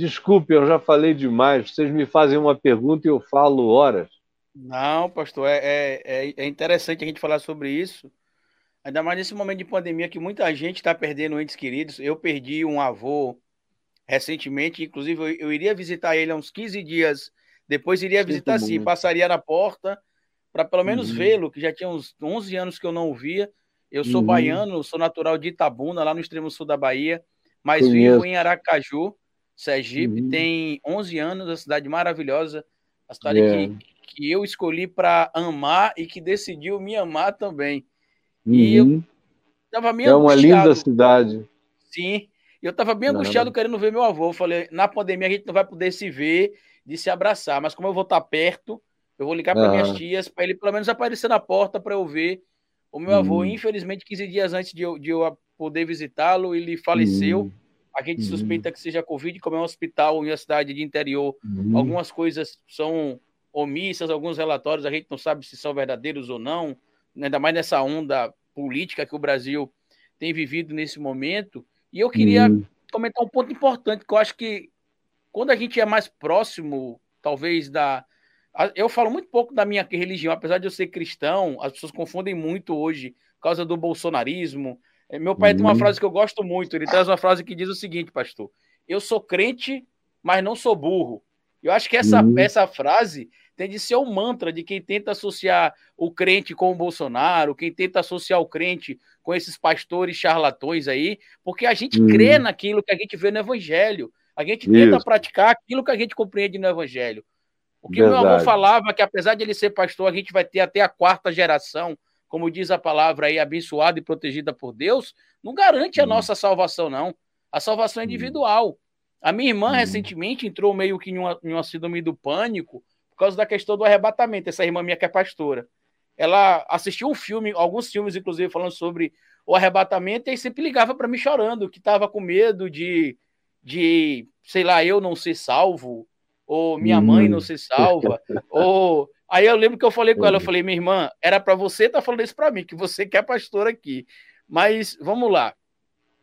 Desculpe, eu já falei demais. Vocês me fazem uma pergunta e eu falo horas. Não, pastor, é, é, é interessante a gente falar sobre isso. Ainda mais nesse momento de pandemia que muita gente está perdendo entes queridos. Eu perdi um avô recentemente, inclusive eu, eu, iria visitar ele há uns 15 dias. Depois iria visitar sim, passaria na porta para pelo menos uhum. vê-lo, que já tinha uns 11 anos que eu não o via. Eu sou uhum. baiano, sou natural de Itabuna, lá no extremo sul da Bahia, mas Conheço. vivo em Aracaju, Sergipe. Uhum. Tem 11 anos, uma cidade maravilhosa, a cidade que, que eu escolhi para amar e que decidiu me amar também. E eu uhum. tava meio É uma linda cidade. Sim, eu estava bem angustiado querendo ver meu avô. Eu falei, na pandemia a gente não vai poder se ver, de se abraçar, mas como eu vou estar perto, eu vou ligar para ah. minhas tias, para ele pelo menos aparecer na porta para eu ver o meu avô. Hum. Infelizmente, 15 dias antes de eu, de eu poder visitá-lo, ele faleceu. Hum. A gente suspeita que seja Covid, como é um hospital em uma cidade de interior. Hum. Algumas coisas são omissas, alguns relatórios a gente não sabe se são verdadeiros ou não, ainda mais nessa onda política que o Brasil tem vivido nesse momento. E eu queria hum. comentar um ponto importante, que eu acho que quando a gente é mais próximo, talvez, da, eu falo muito pouco da minha religião, apesar de eu ser cristão, as pessoas confundem muito hoje por causa do bolsonarismo. É, meu pai uhum. tem uma uhum. frase que eu gosto muito. Ele traz uma frase que diz o seguinte, pastor: Eu sou crente, mas não sou burro. Eu acho que essa, uhum. essa frase tem de ser um mantra de quem tenta associar o crente com o Bolsonaro, quem tenta associar o crente com esses pastores charlatões aí, porque a gente uhum. crê naquilo que a gente vê no Evangelho. A gente tenta Isso. praticar aquilo que a gente compreende no Evangelho. O que Verdade. meu avô falava que, apesar de ele ser pastor, a gente vai ter até a quarta geração, como diz a palavra aí, abençoada e protegida por Deus, não garante a hum. nossa salvação, não. A salvação é hum. individual. A minha irmã, hum. recentemente, entrou meio que em uma, em uma síndrome do pânico por causa da questão do arrebatamento. Essa irmã minha que é pastora. Ela assistiu um filme, alguns filmes, inclusive, falando sobre o arrebatamento, e sempre ligava para mim chorando, que estava com medo de, de, sei lá, eu não ser salvo, ou minha mãe não hum. se salva, ou aí eu lembro que eu falei com ela, eu falei, minha irmã, era para você estar tá falando isso para mim, que você quer pastor aqui. Mas vamos lá.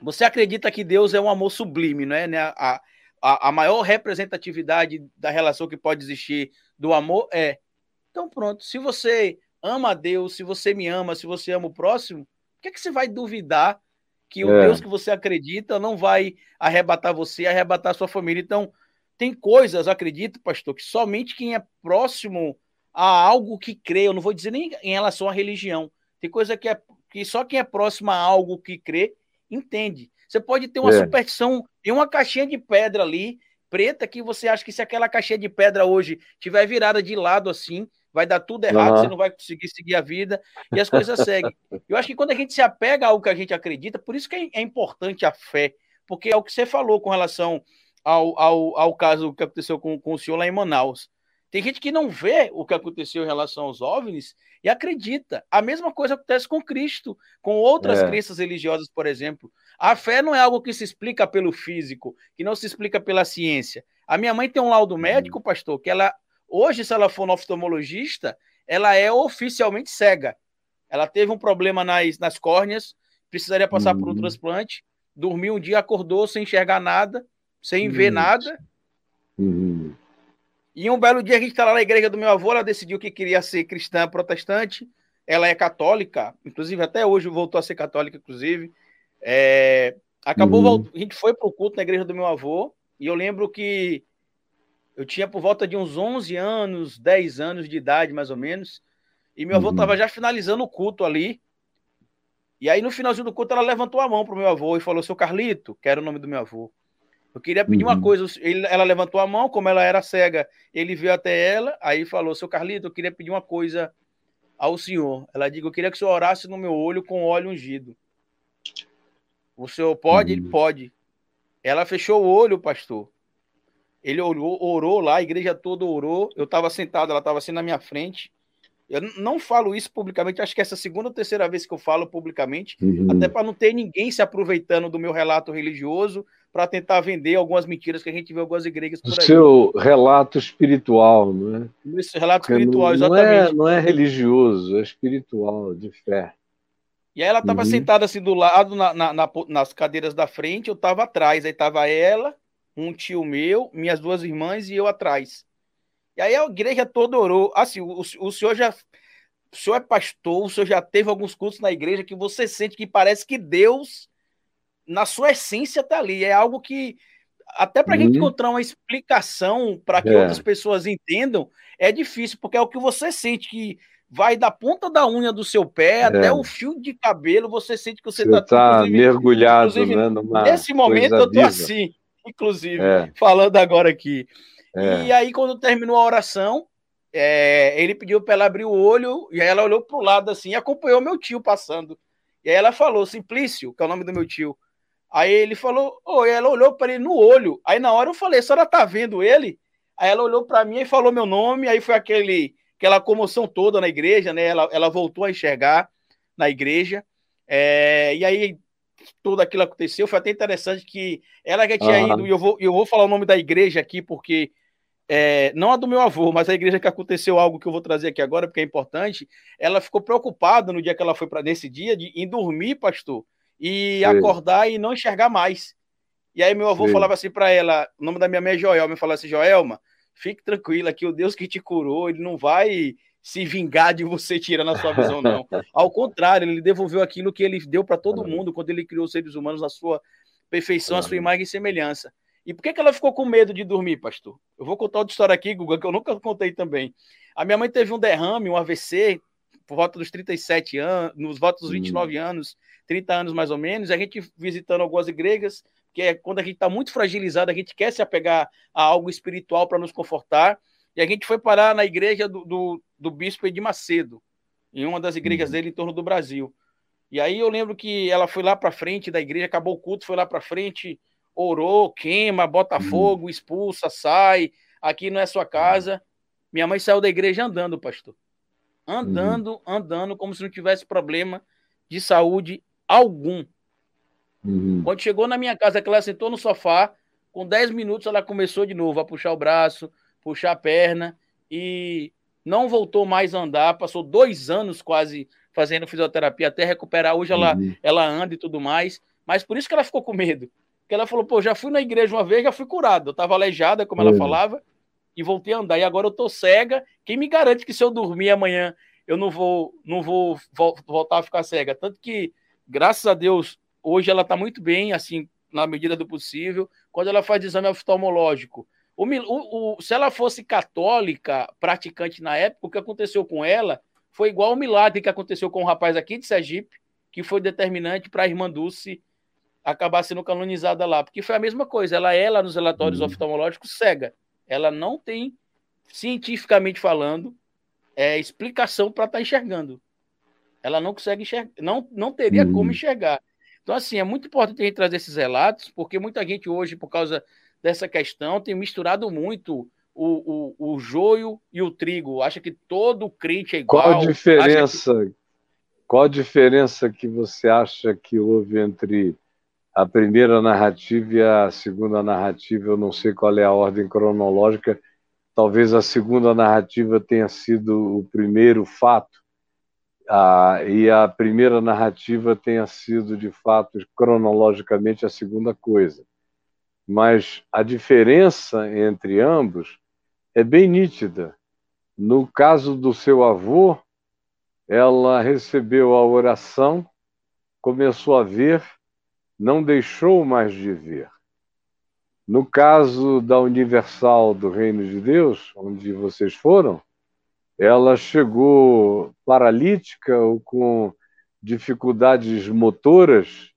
Você acredita que Deus é um amor sublime, não é? Né? A, a, a maior representatividade da relação que pode existir do amor é. Então, pronto. Se você ama a Deus, se você me ama, se você ama o próximo, por que, é que você vai duvidar que o é. Deus que você acredita não vai arrebatar você, arrebatar sua família? Então, tem coisas, acredito, pastor, que somente quem é próximo a algo que crê, eu não vou dizer nem em relação à religião, tem coisa que, é, que só quem é próximo a algo que crê entende. Você pode ter uma é. superstição em uma caixinha de pedra ali, preta, que você acha que se aquela caixinha de pedra hoje tiver virada de lado assim, vai dar tudo errado, uhum. você não vai conseguir seguir a vida e as coisas seguem. Eu acho que quando a gente se apega a algo que a gente acredita, por isso que é, é importante a fé, porque é o que você falou com relação ao, ao, ao caso que aconteceu com, com o senhor lá em Manaus. Tem gente que não vê o que aconteceu em relação aos OVNIs e acredita. A mesma coisa acontece com Cristo, com outras é. crenças religiosas, por exemplo. A fé não é algo que se explica pelo físico, que não se explica pela ciência. A minha mãe tem um laudo médico, pastor, que ela, hoje, se ela for no oftalmologista, ela é oficialmente cega. Ela teve um problema nas, nas córneas, precisaria passar uhum. por um uhum. transplante, dormiu um dia, acordou sem enxergar nada, sem ver nada. Uhum. E um belo dia a gente está lá na igreja do meu avô, ela decidiu que queria ser cristã protestante. Ela é católica, inclusive até hoje voltou a ser católica, inclusive. É, acabou, uhum. a gente foi para o culto na igreja do meu avô, e eu lembro que eu tinha por volta de uns 11 anos, 10 anos de idade, mais ou menos, e meu avô estava uhum. já finalizando o culto ali. E aí, no finalzinho do culto, ela levantou a mão para o meu avô e falou: Seu Carlito, que era o nome do meu avô. Eu queria pedir uhum. uma coisa. Ele, ela levantou a mão, como ela era cega, ele veio até ela, aí falou: Seu Carlito, eu queria pedir uma coisa ao senhor. Ela disse: Eu queria que o senhor orasse no meu olho com óleo ungido. O senhor pode? Uhum. Ele pode. Ela fechou o olho, pastor. Ele orou, orou lá, a igreja toda orou. Eu estava sentado, ela estava assim na minha frente. Eu não falo isso publicamente, acho que essa é a segunda ou terceira vez que eu falo publicamente, uhum. até para não ter ninguém se aproveitando do meu relato religioso para tentar vender algumas mentiras que a gente vê algumas igrejas por aí. O seu relato espiritual, não é? Esse relato Porque espiritual, não, exatamente. Não é, não é religioso, é espiritual, de fé. E aí ela estava uhum. sentada assim do lado, na, na, na, nas cadeiras da frente, eu estava atrás, aí estava ela, um tio meu, minhas duas irmãs e eu atrás. E aí a igreja toda orou. Assim, o, o senhor já. O senhor é pastor, o senhor já teve alguns cultos na igreja que você sente que parece que Deus, na sua essência, está ali. É algo que, até para a gente uhum. encontrar uma explicação para que é. outras pessoas entendam, é difícil, porque é o que você sente que vai da ponta da unha do seu pé é. até o fio de cabelo, você sente que você está tá mergulhado, né, Nesse momento eu tô assim, inclusive, é. falando agora aqui. É. E aí, quando terminou a oração, é, ele pediu para ela abrir o olho, e aí ela olhou para o lado assim e acompanhou meu tio passando. E aí ela falou, Simplício, que é o nome do meu tio. Aí ele falou, oh, ela olhou para ele no olho. Aí na hora eu falei, a senhora tá vendo ele? Aí ela olhou para mim e falou meu nome, aí foi aquele aquela comoção toda na igreja, né? Ela, ela voltou a enxergar na igreja. É, e aí tudo aquilo aconteceu. Foi até interessante que ela já tinha uhum. ido, e eu vou, eu vou falar o nome da igreja aqui, porque é, não a do meu avô, mas a igreja que aconteceu algo que eu vou trazer aqui agora, porque é importante. Ela ficou preocupada no dia que ela foi para nesse dia de em dormir, pastor, e Sim. acordar e não enxergar mais. E aí meu avô Sim. falava assim para ela, o nome da minha mãe é Joelma, falava assim, Joelma, fique tranquila que o Deus que te curou, ele não vai se vingar de você tirando a sua visão, não. Ao contrário, ele devolveu aquilo que ele deu para todo mundo quando ele criou os seres humanos na sua perfeição, a sua imagem e semelhança. E por que, que ela ficou com medo de dormir, pastor? Eu vou contar outra história aqui, Guga, que eu nunca contei também. A minha mãe teve um derrame, um AVC, por volta dos 37 anos, nos votos dos 29 hum. anos, 30 anos mais ou menos, e a gente visitando algumas igrejas, que é quando a gente está muito fragilizado, a gente quer se apegar a algo espiritual para nos confortar. E a gente foi parar na igreja do, do, do bispo Edir Macedo, em uma das igrejas uhum. dele em torno do Brasil. E aí eu lembro que ela foi lá para frente da igreja, acabou o culto, foi lá para frente, orou, queima, bota uhum. fogo, expulsa, sai, aqui não é sua casa. Minha mãe saiu da igreja andando, pastor. Andando, uhum. andando, como se não tivesse problema de saúde algum. Uhum. Quando chegou na minha casa, que ela sentou no sofá, com 10 minutos ela começou de novo a puxar o braço, puxar a perna e não voltou mais a andar. Passou dois anos quase fazendo fisioterapia até recuperar. Hoje ela, uhum. ela anda e tudo mais. Mas por isso que ela ficou com medo. Porque ela falou: pô, já fui na igreja uma vez, já fui curado. Eu estava aleijada, como uhum. ela falava, e voltei a andar. E agora eu tô cega. Quem me garante que se eu dormir amanhã eu não vou, não vou voltar a ficar cega? Tanto que, graças a Deus, Hoje ela está muito bem, assim, na medida do possível. Quando ela faz exame oftalmológico, o, o, o, se ela fosse católica, praticante na época, o que aconteceu com ela foi igual o milagre que aconteceu com o um rapaz aqui de Sergipe, que foi determinante para a irmã Dulce acabar sendo canonizada lá. Porque foi a mesma coisa. Ela é lá nos relatórios uhum. oftalmológicos cega. Ela não tem, cientificamente falando, é, explicação para estar tá enxergando. Ela não consegue enxergar, não, não teria uhum. como enxergar. Então, assim, é muito importante a gente trazer esses relatos, porque muita gente hoje, por causa dessa questão, tem misturado muito o, o, o joio e o trigo. Acha que todo crente é igual. Qual a diferença? Que... Qual a diferença que você acha que houve entre a primeira narrativa e a segunda narrativa? Eu não sei qual é a ordem cronológica. Talvez a segunda narrativa tenha sido o primeiro fato ah, e a primeira narrativa tenha sido, de fato, cronologicamente a segunda coisa. Mas a diferença entre ambos é bem nítida. No caso do seu avô, ela recebeu a oração, começou a ver, não deixou mais de ver. No caso da Universal do Reino de Deus, onde vocês foram, ela chegou paralítica ou com dificuldades motoras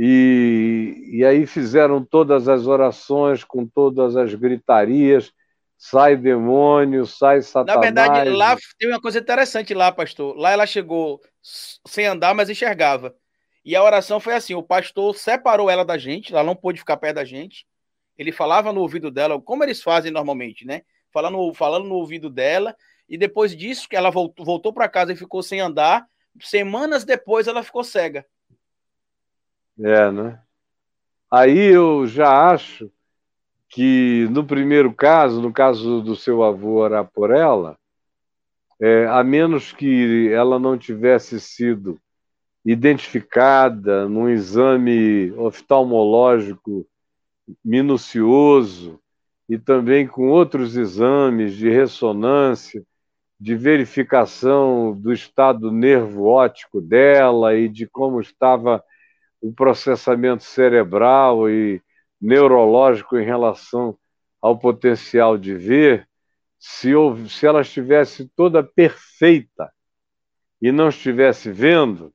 e, e aí fizeram todas as orações com todas as gritarias, sai demônio, sai satanás. Na verdade, lá tem uma coisa interessante lá, pastor. Lá ela chegou sem andar, mas enxergava. E a oração foi assim: o pastor separou ela da gente, ela não pôde ficar perto da gente. Ele falava no ouvido dela, como eles fazem normalmente, né? Falando, falando no ouvido dela, e depois disso, que ela voltou, voltou para casa e ficou sem andar, semanas depois ela ficou cega. É, né? Aí eu já acho que no primeiro caso, no caso do seu avô orar por ela, é, a menos que ela não tivesse sido identificada num exame oftalmológico minucioso e também com outros exames de ressonância, de verificação do estado nervo óptico dela e de como estava o processamento cerebral e neurológico em relação ao potencial de ver, se, se ela estivesse toda perfeita e não estivesse vendo,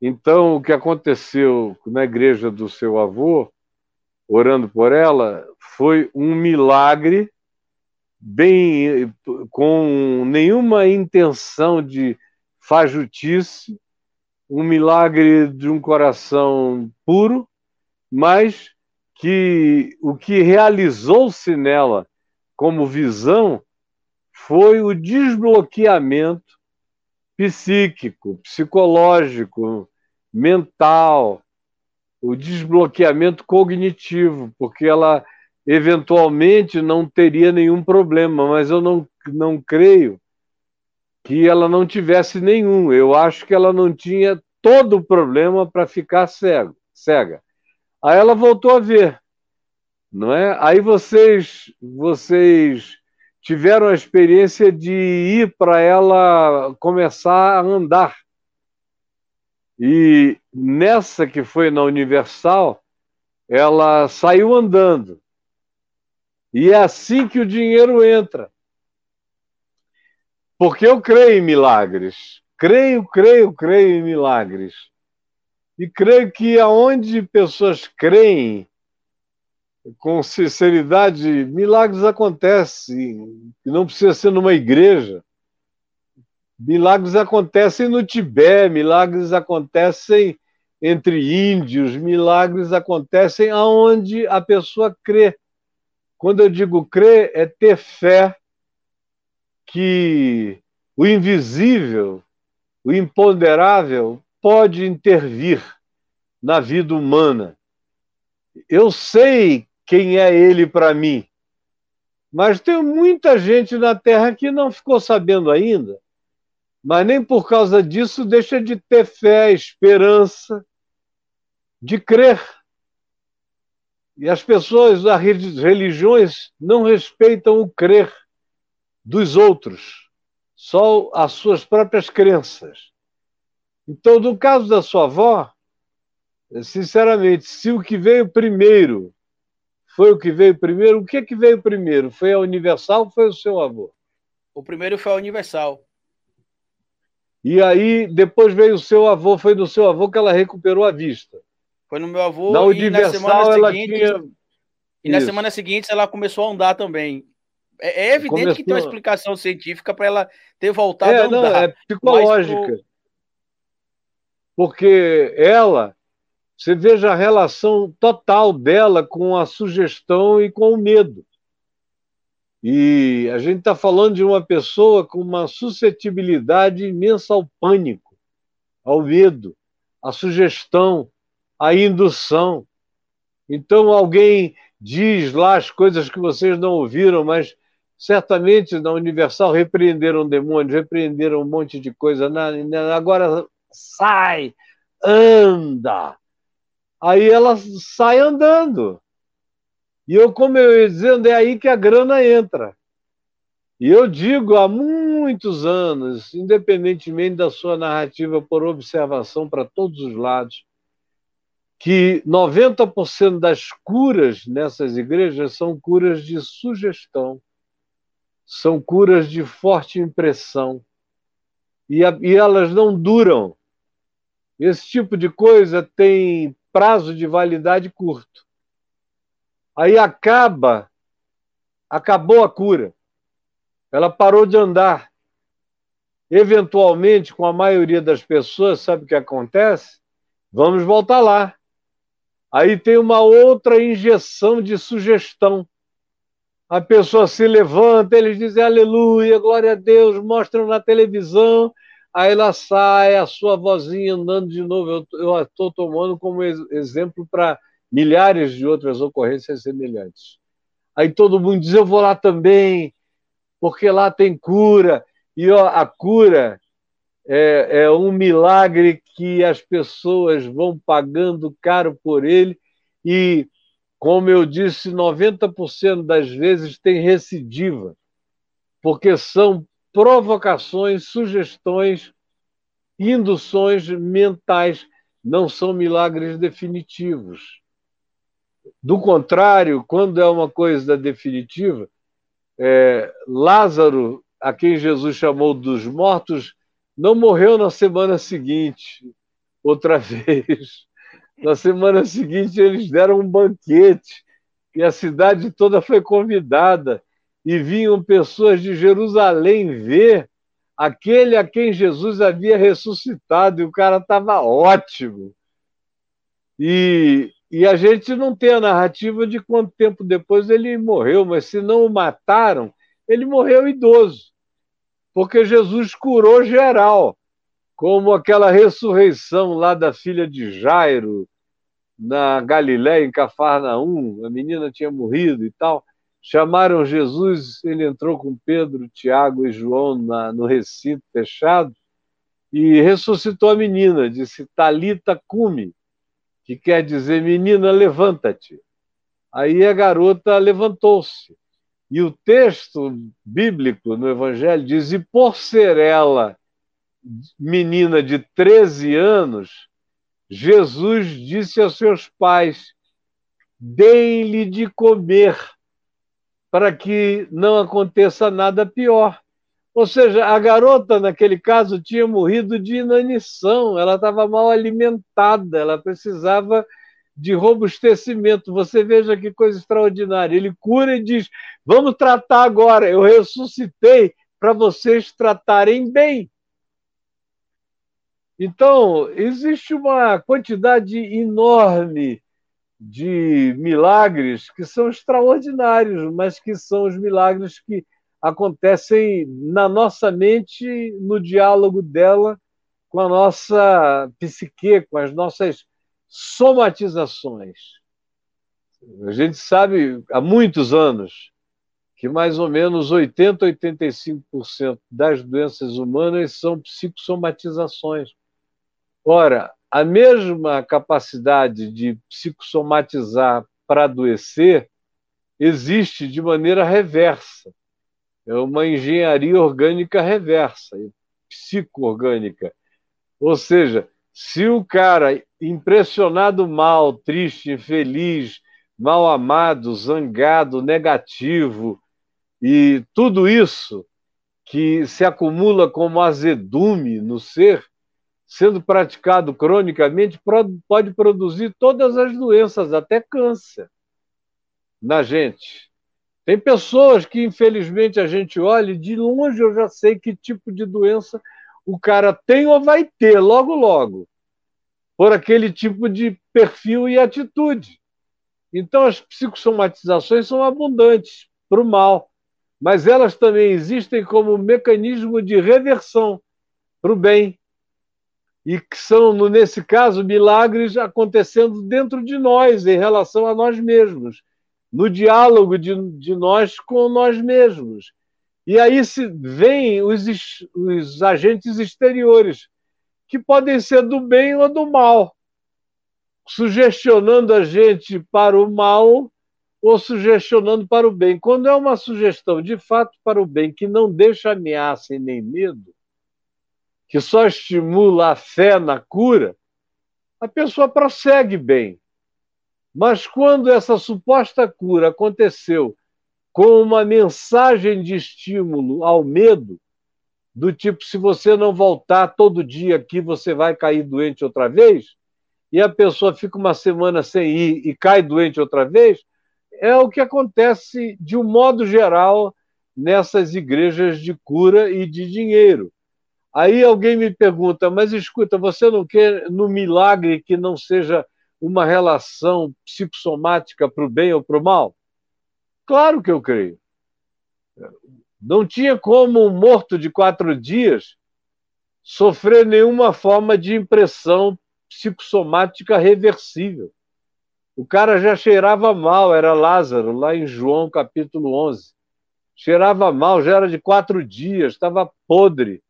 então o que aconteceu na igreja do seu avô, orando por ela, foi um milagre bem com nenhuma intenção de fajutice, um milagre de um coração puro, mas que o que realizou-se nela como visão foi o desbloqueamento psíquico, psicológico, mental, o desbloqueamento cognitivo, porque ela eventualmente não teria nenhum problema, mas eu não, não creio que ela não tivesse nenhum. Eu acho que ela não tinha todo o problema para ficar cego, cega. Aí ela voltou a ver, não é? Aí vocês, vocês tiveram a experiência de ir para ela começar a andar. E nessa que foi na Universal, ela saiu andando. E é assim que o dinheiro entra. Porque eu creio em milagres. Creio, creio, creio em milagres. E creio que aonde pessoas creem com sinceridade, milagres acontecem. E não precisa ser numa igreja. Milagres acontecem no Tibete, milagres acontecem entre índios, milagres acontecem aonde a pessoa crê. Quando eu digo crer, é ter fé que o invisível, o imponderável, pode intervir na vida humana. Eu sei quem é ele para mim, mas tem muita gente na Terra que não ficou sabendo ainda, mas nem por causa disso deixa de ter fé, esperança, de crer. E as pessoas, as religiões, não respeitam o crer dos outros, só as suas próprias crenças. Então, no caso da sua avó, sinceramente, se o que veio primeiro foi o que veio primeiro, o que, que veio primeiro? Foi a Universal ou foi o seu avô? O primeiro foi a Universal. E aí, depois veio o seu avô, foi do seu avô que ela recuperou a vista. Foi no meu avô. Na Universal ela seguinte, tinha. E na Isso. semana seguinte ela começou a andar também. É, é evidente começou... que tem uma explicação científica para ela ter voltado é, a andar. Não, é psicológica. Pro... Porque ela, você veja a relação total dela com a sugestão e com o medo. E a gente está falando de uma pessoa com uma suscetibilidade imensa ao pânico, ao medo, à sugestão, a indução. Então alguém diz lá as coisas que vocês não ouviram, mas certamente na Universal repreenderam demônios, repreenderam um monte de coisa. agora sai, anda. Aí ela sai andando. E eu, como eu ia dizendo, é aí que a grana entra. E eu digo há muitos anos, independentemente da sua narrativa por observação para todos os lados, que 90% das curas nessas igrejas são curas de sugestão, são curas de forte impressão, e, a, e elas não duram. Esse tipo de coisa tem prazo de validade curto. Aí acaba, acabou a cura. Ela parou de andar. Eventualmente, com a maioria das pessoas, sabe o que acontece? Vamos voltar lá. Aí tem uma outra injeção de sugestão. A pessoa se levanta, eles dizem aleluia, glória a Deus, mostram na televisão, aí ela sai, a sua vozinha andando de novo. Eu estou tomando como exemplo para milhares de outras ocorrências semelhantes. Aí todo mundo diz: Eu vou lá também, porque lá tem cura. E ó, a cura é, é um milagre que as pessoas vão pagando caro por ele e como eu disse, 90% das vezes tem recidiva, porque são provocações, sugestões, induções mentais, não são milagres definitivos. Do contrário, quando é uma coisa definitiva, é, Lázaro, a quem Jesus chamou dos mortos, não morreu na semana seguinte, outra vez. Na semana seguinte, eles deram um banquete e a cidade toda foi convidada e vinham pessoas de Jerusalém ver aquele a quem Jesus havia ressuscitado e o cara estava ótimo. E, e a gente não tem a narrativa de quanto tempo depois ele morreu, mas se não o mataram, ele morreu idoso, porque Jesus curou geral, como aquela ressurreição lá da filha de Jairo, na Galiléia, em Cafarnaum, a menina tinha morrido e tal. Chamaram Jesus, ele entrou com Pedro, Tiago e João na, no recinto fechado e ressuscitou a menina, disse Talita cume, que quer dizer menina levanta-te. Aí a garota levantou-se. E o texto bíblico no Evangelho diz: e por ser ela menina de 13 anos, Jesus disse aos seus pais: deem-lhe de comer, para que não aconteça nada pior. Ou seja, a garota, naquele caso, tinha morrido de inanição, ela estava mal alimentada, ela precisava de robustecimento. Você veja que coisa extraordinária. Ele cura e diz: Vamos tratar agora, eu ressuscitei para vocês tratarem bem. Então, existe uma quantidade enorme de milagres que são extraordinários, mas que são os milagres que acontecem na nossa mente, no diálogo dela com a nossa psique, com as nossas somatizações. A gente sabe há muitos anos que mais ou menos 80, 85% das doenças humanas são psicossomatizações. Ora, a mesma capacidade de psicossomatizar para adoecer existe de maneira reversa. É uma engenharia orgânica reversa, psicoorgânica. Ou seja, se o cara impressionado mal, triste, infeliz, mal amado, zangado, negativo e tudo isso que se acumula como azedume no ser, sendo praticado cronicamente, pode produzir todas as doenças, até câncer, na gente. Tem pessoas que, infelizmente, a gente olha e de longe eu já sei que tipo de doença o cara tem ou vai ter logo, logo, por aquele tipo de perfil e atitude. Então, as psicossomatizações são abundantes para o mal, mas elas também existem como mecanismo de reversão para o bem e que são, nesse caso, milagres acontecendo dentro de nós, em relação a nós mesmos, no diálogo de, de nós com nós mesmos. E aí se vêm os, os agentes exteriores, que podem ser do bem ou do mal, sugestionando a gente para o mal ou sugestionando para o bem. Quando é uma sugestão de fato para o bem, que não deixa ameaça e nem medo, que só estimula a fé na cura, a pessoa prossegue bem. Mas quando essa suposta cura aconteceu com uma mensagem de estímulo ao medo, do tipo: se você não voltar todo dia aqui, você vai cair doente outra vez, e a pessoa fica uma semana sem ir e cai doente outra vez, é o que acontece de um modo geral nessas igrejas de cura e de dinheiro. Aí alguém me pergunta, mas escuta, você não quer no milagre que não seja uma relação psicossomática para o bem ou para o mal? Claro que eu creio. Não tinha como um morto de quatro dias sofrer nenhuma forma de impressão psicossomática reversível. O cara já cheirava mal, era Lázaro, lá em João capítulo 11. Cheirava mal, já era de quatro dias, estava podre.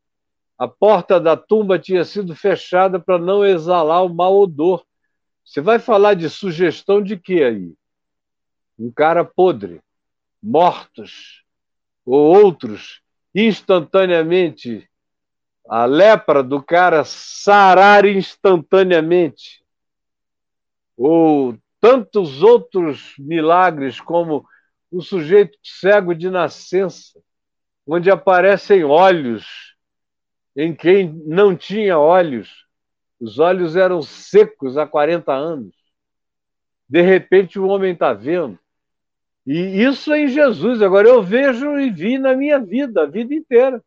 A porta da tumba tinha sido fechada para não exalar o mau odor. Você vai falar de sugestão de quê aí? um cara podre, mortos, ou outros instantaneamente, a lepra do cara sarar instantaneamente, ou tantos outros milagres, como o sujeito cego de nascença, onde aparecem olhos em quem não tinha olhos, os olhos eram secos há 40 anos. De repente o homem está vendo. E isso é em Jesus. Agora eu vejo e vi na minha vida, a vida inteira.